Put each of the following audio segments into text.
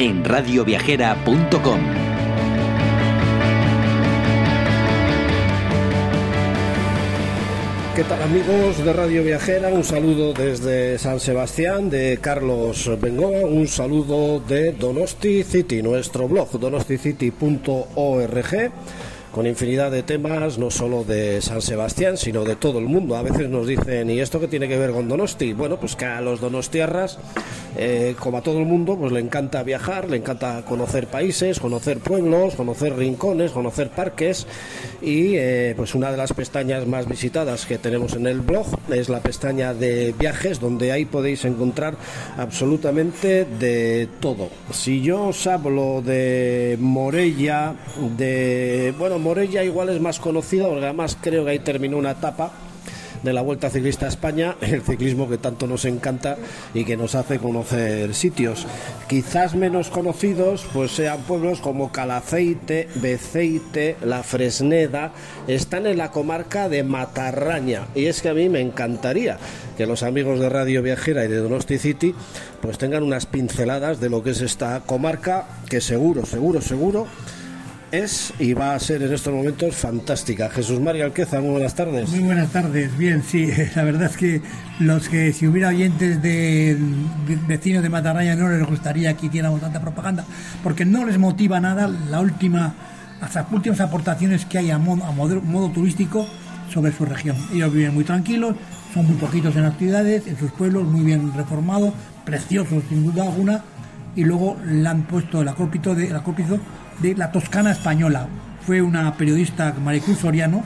en radioviajera.com. ¿Qué tal amigos de Radio Viajera? Un saludo desde San Sebastián de Carlos Bengoa, un saludo de Donosti City, nuestro blog donosticity.org con infinidad de temas, no solo de San Sebastián, sino de todo el mundo. A veces nos dicen, ¿y esto qué tiene que ver con Donosti? Bueno, pues que a los donostiarras, eh, como a todo el mundo, pues le encanta viajar, le encanta conocer países, conocer pueblos, conocer rincones, conocer parques y eh, pues una de las pestañas más visitadas que tenemos en el blog es la pestaña de viajes, donde ahí podéis encontrar absolutamente de todo. Si yo os hablo de Morella, de, bueno, Morella igual es más conocida, porque además creo que ahí terminó una etapa de la Vuelta Ciclista a España, el ciclismo que tanto nos encanta y que nos hace conocer sitios. Quizás menos conocidos, pues sean pueblos como Calaceite, Beceite, La Fresneda, están en la comarca de Matarraña. Y es que a mí me encantaría que los amigos de Radio Viajera y de Donosti City pues tengan unas pinceladas de lo que es esta comarca, que seguro, seguro, seguro es y va a ser en estos momentos fantástica. Jesús María Alqueza, muy buenas tardes. Muy buenas tardes, bien, sí, la verdad es que los que si hubiera oyentes de vecinos de Matarraya no les gustaría que hiciéramos tanta propaganda, porque no les motiva nada la última, las últimas aportaciones que hay a modo, turístico sobre su región. Ellos viven muy tranquilos, son muy poquitos en actividades, en sus pueblos, muy bien reformados, preciosos sin duda alguna, y luego le han puesto el acrópito de, el acrópito de la Toscana española. Fue una periodista, Maricruz Soriano,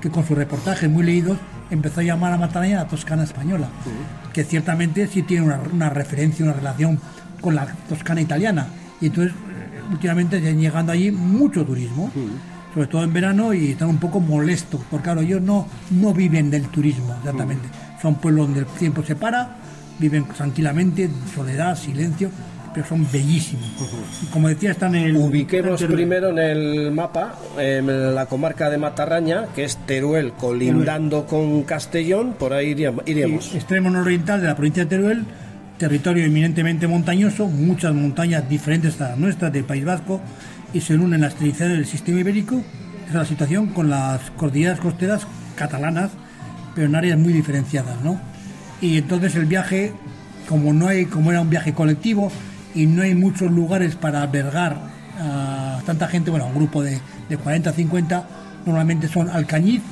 que con sus reportajes muy leídos empezó a llamar a Mataraña la Toscana española, que ciertamente sí tiene una, referencia, una relación con la Toscana italiana. Y entonces, eh, últimamente están llegando allí mucho turismo, sobre todo en verano, y están un poco molestos, porque claro, ellos no, no viven del turismo, exactamente. Son pueblos donde el tiempo se para, viven tranquilamente, soledad, silencio, pero son bellísimos. Como decía, están en el... Ubiquemos primero en el mapa en la comarca de Matarraña, que es Teruel, colindando con Castellón, por ahí iríamos. extremo nororiental de la provincia de Teruel, territorio eminentemente montañoso, muchas montañas diferentes a las nuestras del País Vasco, y se unen las tradiciones del sistema ibérico. Esa es la situación con las cordilleras costeras catalanas, pero en áreas muy diferenciadas, ¿no? Y entonces el viaje, como no hay, como era un viaje colectivo, y no hay muchos lugares para albergar a tanta gente, bueno, un grupo de, de 40, 50, normalmente son Alcañiz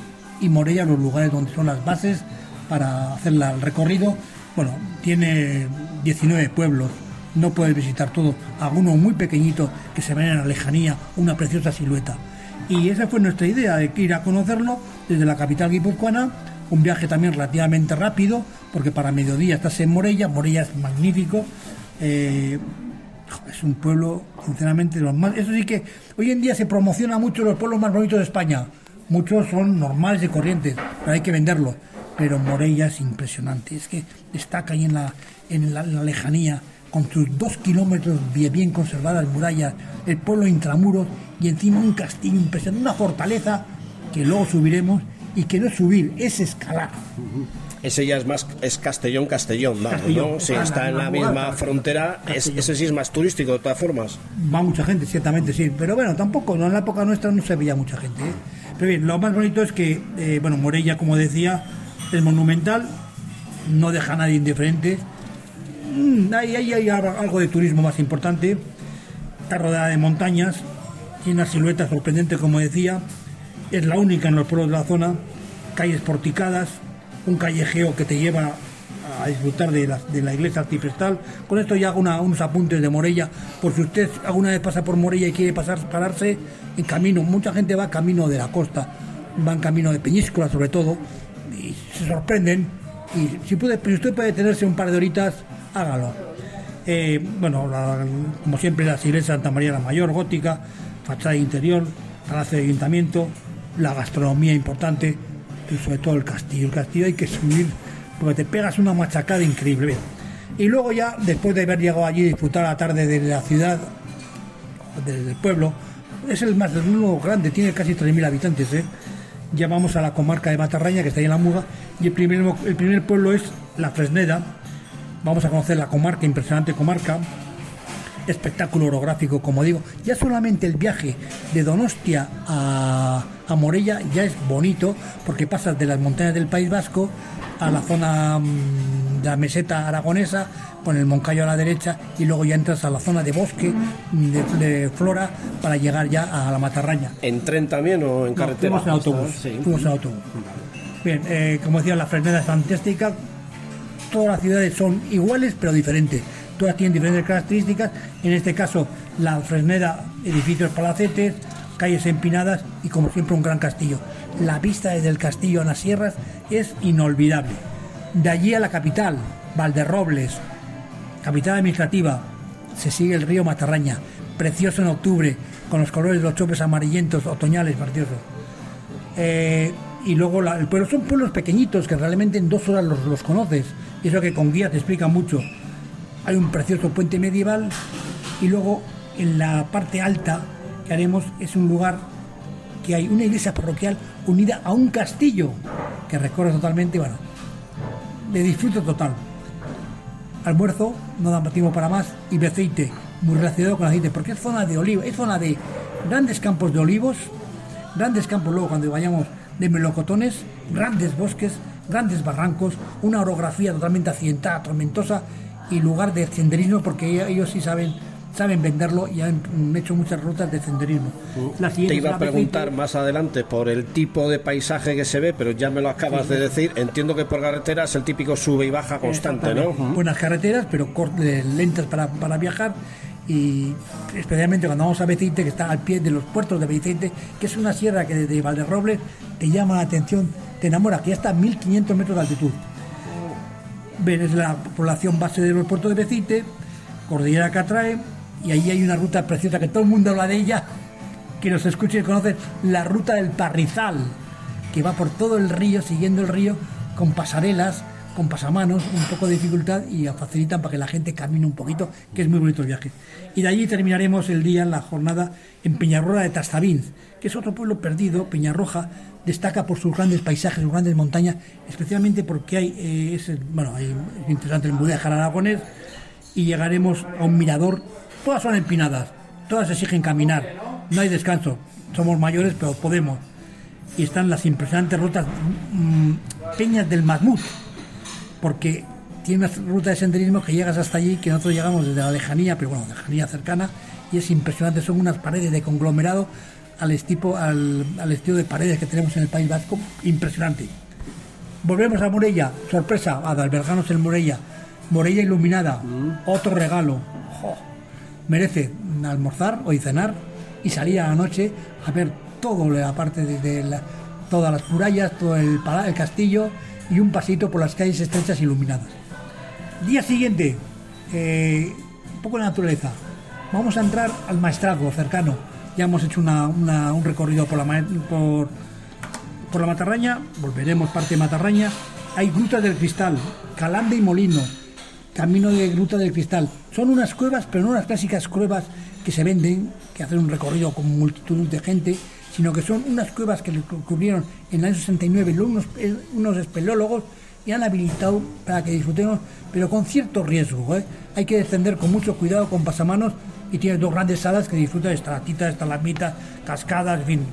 y Morella los lugares donde son las bases para hacer el recorrido. Bueno, tiene 19 pueblos, no puedes visitar todo, algunos muy pequeñitos que se ven en la lejanía, una preciosa silueta. Y esa fue nuestra idea, de ir a conocerlo desde la capital guipuzcoana, un viaje también relativamente rápido, porque para mediodía estás en Morella, Morella es magnífico, eh, es un pueblo, sinceramente, los más. Eso sí que hoy en día se promociona mucho los pueblos más bonitos de España. Muchos son normales y corrientes, pero hay que venderlos. Pero Morella es impresionante. Es que destaca ahí en la, en la, lejanía, con sus dos kilómetros bien, bien conservadas murallas, el pueblo intramuros y encima un castillo impresionante, una fortaleza que luego subiremos y que no es subir, es escalar ese ya es más es Castellón Castellón, ¿no? Si está en la misma frontera, ese sí es más turístico de todas formas. Va mucha gente, ciertamente sí, pero bueno, tampoco, en la época nuestra no se veía mucha gente. ¿eh? Pero bien, lo más bonito es que, eh, bueno, Morella, como decía, es monumental, no deja a nadie indiferente. Mm, ahí, hay algo de turismo más importante. Está rodeada de montañas, tiene una silueta sorprendente, como decía. Es la única en los pueblos de la zona. Calles porticadas, un callejeo que te lleva a disfrutar de la, de la iglesia artiprestal. Con esto ya hago unos apuntes de Morella, por si usted alguna vez pasa por Morella y quiere pasar, pararse en camino. Mucha gente va camino de la costa, va en camino de Peñíscola sobre todo, y se sorprenden. Y si, puede, usted puede tenerse un par de horitas, hágalo. Eh, bueno, como siempre, la iglesia de Santa María la Mayor, gótica, fachada interior, palacio de ayuntamiento, la gastronomía importante, sobre todo el castillo. El castillo hay que subir porque te pegas una machacada increíble. Y luego ya, después de haber llegado allí disfrutar la tarde de la ciudad, del pueblo, es el más grande, tiene casi 3.000 habitantes. ¿eh? Ya vamos a la comarca de Matarraña, que está ahí en la Muga, y el primer, el primer pueblo es La Fresneda. Vamos a conocer la comarca, impresionante comarca, espectáculo orográfico, como digo. Ya solamente el viaje de Donostia a, a Morella ya es bonito, porque pasas de las montañas del País Vasco a la zona mm, de la meseta aragonesa, con el Moncayo a la derecha, y luego ya entras a la zona de bosque, mm, de, de flora, para llegar ya a la Matarraña. ¿En tren también o en No, carretera? fuimos en autobús. Sí. Fuimos en autobús. Bien, eh, como decía, la Fresneda es fantástica. Todas las ciudades son iguales pero diferentes. Todas tienen diferentes características. En este caso, la Fresneda, edificios palacetes, calles empinadas y como siempre un gran castillo. La vista desde el castillo a las sierras es inolvidable. De allí a la capital, Valderrobles, capital administrativa, se sigue el río Matarraña, precioso en octubre, con los colores de los chopes amarillentos, otoñales, preciosos. Eh, y luego son pueblos pequeñitos que realmente en dos horas los, los conoces. Y eso que con guía te explica mucho. Hay un precioso puente medieval y luego en la parte alta que haremos es un lugar que hay una iglesia parroquial unida a un castillo que recorre totalmente, bueno, de disfrute total. Almuerzo, no da tiempo para más, y Beceite, muy relacionado con aceite, porque es zona de olivo, es zona de grandes campos de olivos, grandes campos luego cuando vayamos de melocotones, grandes bosques, grandes barrancos, una orografía totalmente accidentada, tormentosa y lugar de senderismo porque ellos sí saben saben venderlo y han hecho muchas rutas de senderismo. La Te iba a preguntar más adelante por el tipo de paisaje que se ve, pero ya me lo acabas de decir. Entiendo que por carretera es el típico sube y baja constante, ¿no? Buenas carreteras, pero eh, lentas para, para viajar. Y especialmente cuando vamos a Beceite, que está al pie de los puertos de Beceite, que es una sierra que desde Valderrobles te llama la atención, te enamora, que ya está a 1500 metros de altitud. Ven, es la población base de los puertos de Beceite, Cordillera que atrae, y ahí hay una ruta preciosa que todo el mundo habla de ella, que nos escuche y conoce, la ruta del Parrizal, que va por todo el río, siguiendo el río, con pasarelas, con pasamanos, un poco de dificultad y facilitan para que la gente camine un poquito, que es muy bonito el viaje. Y de allí terminaremos el día, la jornada, en Peñarroja de Tastavins, que es otro pueblo perdido. Peñarroja destaca por sus grandes paisajes, sus grandes montañas, especialmente porque hay, eh, bueno, hay, es interesante el mudéjar aragonés, y llegaremos a un mirador. Todas son empinadas, todas exigen caminar, no hay descanso. Somos mayores, pero podemos. Y están las impresionantes rutas mm, Peñas del Mazmut, porque tiene una ruta de senderismo que llegas hasta allí, que nosotros llegamos desde la lejanía, pero bueno, lejanía cercana, y es impresionante. Son unas paredes de conglomerado al, estipo, al, al estilo de paredes que tenemos en el País Vasco, impresionante. Volvemos a Morella, sorpresa, a albergarnos en Morella. Morella iluminada, otro regalo. Jo, merece almorzar o cenar y salir a la noche a ver todo la parte de, todas las murallas, todo el, castillo y un pasito por las calles estrechas iluminadas. Día siguiente, eh, un poco de naturaleza. Vamos a entrar al maestrazgo cercano. Ya hemos hecho un recorrido por la, por, por la Matarraña, volveremos parte de Matarraña. Hay grutas del cristal, Calande y Molino, camino de Gruta del Cristal. Son unas cuevas, pero no unas clásicas cuevas que se venden, que hacen un recorrido con multitud de gente, sino que son unas cuevas que le cubrieron en el año 69 unos, unos espeleólogos y han habilitado para que disfrutemos, pero con cierto riesgo. ¿eh? Hay que descender con mucho cuidado, con pasamanos, y tiene dos grandes salas que disfrutan de estalactitas, estalagmitas, cascadas, en fin,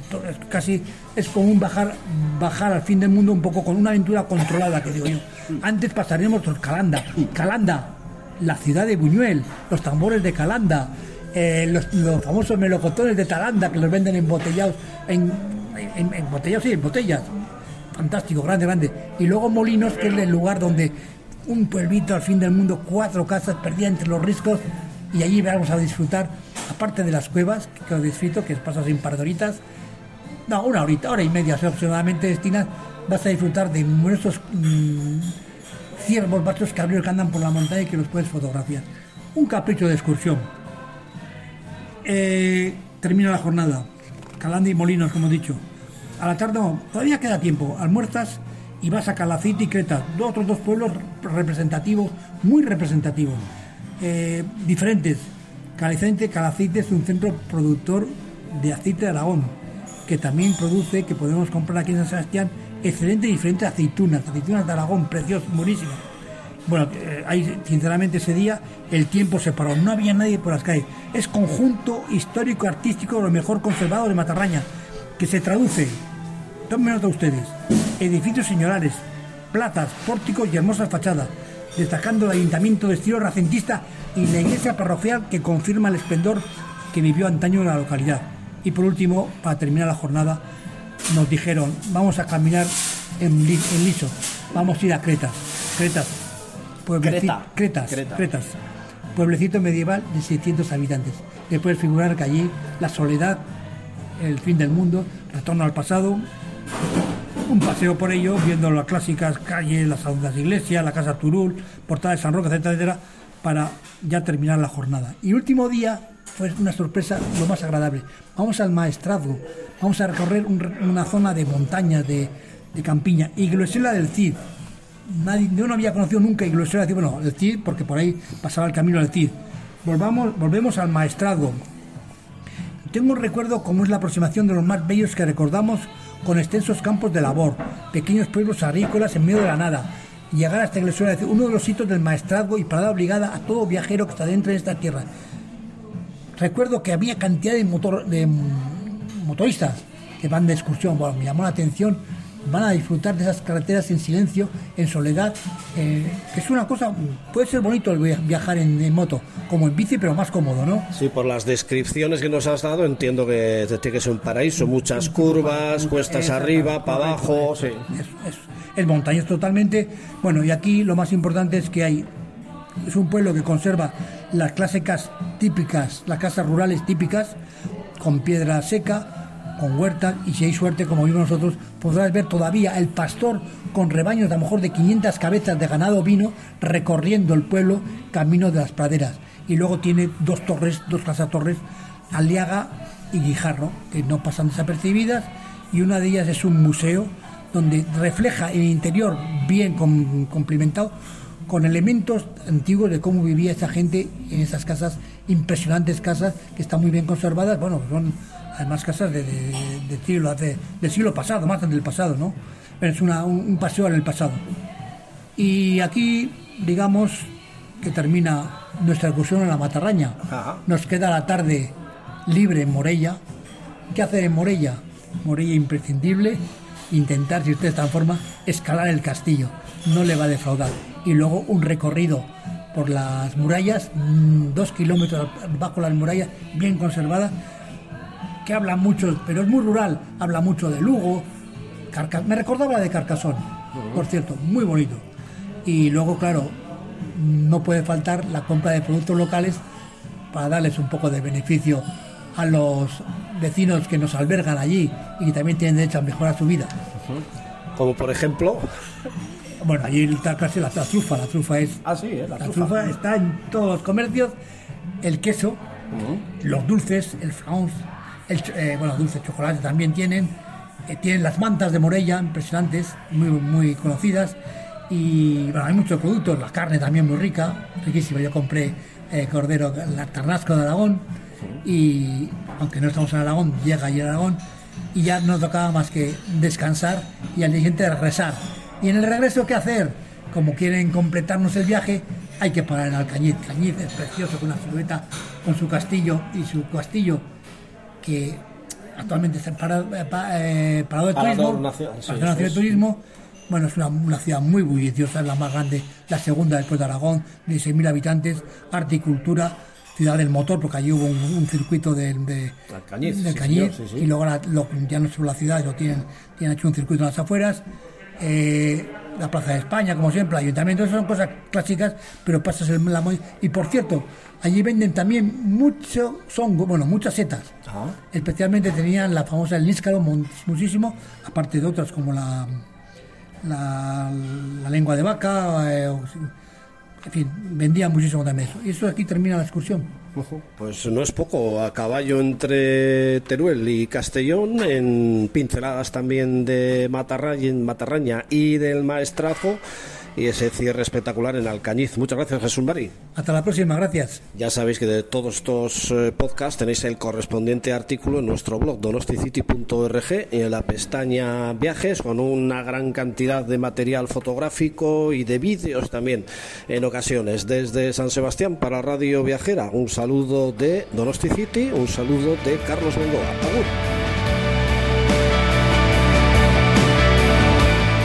casi es como un bajar, bajar al fin del mundo un poco con una aventura controlada, que digo yo. Antes pasaremos por Calanda, Calanda, la ciudad de Buñuel, los tambores de Calanda, eh, los, los famosos melocotones de Talanda que los venden embotellados, en, en, embotellados, sí, en botellas. Fantástico, grande, grande. Y luego Molinos, que es el lugar donde un pueblito al fin del mundo, cuatro casas perdidas entre los riscos, y allí vamos a disfrutar, aparte de las cuevas, que os disfruto, que pasas un par de horitas, no, una horita, hora y media aproximadamente destinas, vas a disfrutar de numerosos mm, ciervos, machos cabríos que andan por la montaña y que los puedes fotografiar. un capricho de excursión. Eh, termina la jornada. Calanda y Molinos, como he dicho. A la tarde, no, todavía queda tiempo. Almuerzas y vas a Calacite y Creta, dos, otros dos pueblos representativos, muy representativos, eh, diferentes. Calacite, Calacite es un centro productor de aceite de Aragón, que también produce, que podemos comprar aquí en San Sebastián, excelentes y diferentes aceitunas, aceitunas de Aragón, preciosas, buenísimas. Bueno, eh, ahí sinceramente ese día el tiempo se paró, no había nadie por las calles. Es conjunto histórico artístico lo mejor conservado de Matarraña, que se traduce, tomen nota ustedes, edificios señorales, plazas, pórticos y hermosas fachadas, destacando el ayuntamiento de estilo racentista y la iglesia parroquial que confirma el esplendor que vivió antaño en la localidad. Y por último, para terminar la jornada, nos dijeron, vamos a caminar en, liso, vamos a ir a Cretas. Cretas, pueblecito, Cretas, Cretas, pueblecito medieval de 600 habitantes. Te puedes figurar que allí la soledad, el fin del mundo, retorno al pasado, un paseo por ello, viendo las clásicas calles, las saudas iglesias, la casa Turul, portada de San Roque, etcétera, etcétera, para ya terminar la jornada. Y último día fue una sorpresa lo más agradable. Vamos al maestrazgo, vamos a recorrer una zona de montañas, de, de campiña, Iglesia del Cid. Nadie, yo no había conocido nunca Iglesia del Cid, bueno, el Cid, porque por ahí pasaba el camino del Cid. Volvamos, volvemos al maestrazgo. Tengo un recuerdo como es la aproximación de los más bellos que recordamos con extensos campos de labor, pequeños pueblos agrícolas en medio de la nada. Llegar hasta Iglesia, uno de los sitios del maestrazgo y parada obligada a todo viajero que está dentro de esta tierra. Recuerdo que había cantidad de, motor, de motoristas que van de excursión. Bueno, me llamó la atención. Van a disfrutar de esas carreteras en silencio, en soledad. Eh, es una cosa, puede ser bonito el viajar en, moto, como en bici, pero más cómodo, ¿no? Sí, por las descripciones que nos has dado, entiendo que tiene que ser un paraíso. Muchas curvas, cuestas arriba, para abajo. Sí. Es, es, totalmente. Bueno, y aquí lo más importante es que hay. Es un pueblo que conserva las clásicas típicas, las casas rurales típicas, con piedra seca, con huerta, y si hay suerte, como vimos nosotros, podrás ver todavía el pastor con rebaños de a lo mejor de 500 cabezas de ganado vino recorriendo el pueblo camino de las praderas. Y luego tiene dos torres, dos casas torres, Aliaga y Guijarro, que no pasan desapercibidas, y una de ellas es un museo donde refleja el interior bien complementado con elementos antiguos de cómo vivía esa gente en esas casas, impresionantes casas que están muy bien conservadas, bueno, son además casas de, siglo, del siglo pasado, más del pasado, ¿no? Es una, un, paseo en el pasado. Y aquí, digamos, que termina nuestra excursión en la Matarraña. Nos queda la tarde libre en Morella. ¿Qué hacer en Morella? Morella imprescindible, intentar, si usted está en forma, escalar el castillo. No le va a defraudar y luego un recorrido por las murallas, mm, dos kilómetros bajo las murallas, bien conservadas, que habla mucho, pero es muy rural, habla mucho de Lugo, me recordaba de Carcasón, por cierto, muy bonito. Y luego, claro, no puede faltar la compra de productos locales para darles un poco de beneficio a los vecinos que nos albergan allí y que también tienen derecho a mejorar su vida. Como por ejemplo. Bueno, allí está casi la, trufa, la trufa es... Ah, sí, ¿eh? la, trufa. está en todos los comercios, el queso, los dulces, el France, el, eh, bueno, dulces, chocolate también tienen, eh, tienen las mantas de Morella, impresionantes, muy, muy conocidas, y bueno, hay muchos productos, la carne también muy rica, riquísima, yo compré eh, cordero, el tarnasco de Aragón, y aunque no estamos en Aragón, llega allí Aragón, y ya no tocaba más que descansar y al día siguiente rezar y en el regreso, ¿qué hacer? Como quieren completarnos el viaje, hay que parar en Alcañiz. Cañiz es precioso con una silueta, con su castillo y su castillo que actualmente está parado, eh, eh, parado de turismo. de turismo. Bueno, es una, ciudad muy bulliciosa, es la más grande, la segunda después de Aragón, de 6.000 habitantes, arte y cultura, ciudad del motor, porque allí hubo un, circuito de, de, Cañiz, y luego ya no solo la ciudad, lo tienen, tienen hecho un circuito en las afueras eh, la Plaza de España, como siempre, el ayuntamiento, son cosas clásicas, pero pasas el la Y por cierto, allí venden también mucho son bueno, muchas setas. Especialmente tenían la famosa el níscaro, muchísimo, aparte de otras como la, la, lengua de vaca, eh, En fin, vendía muchísimo también eso. Y eso aquí termina la excursión. Pues no es poco, a caballo entre Teruel y Castellón, en pinceladas también de Matarraña y del Maestrazo y ese cierre espectacular en Alcañiz. Muchas gracias, Jesús Mari. Hasta la próxima, gracias. Ya sabéis que de todos estos eh, podcasts tenéis el correspondiente artículo en nuestro blog donosticity.org y en la pestaña viajes con una gran cantidad de material fotográfico y de vídeos también en ocasiones. Desde San Sebastián para Radio Viajera, un saludo de Donosticity, un saludo de Carlos Bengoa.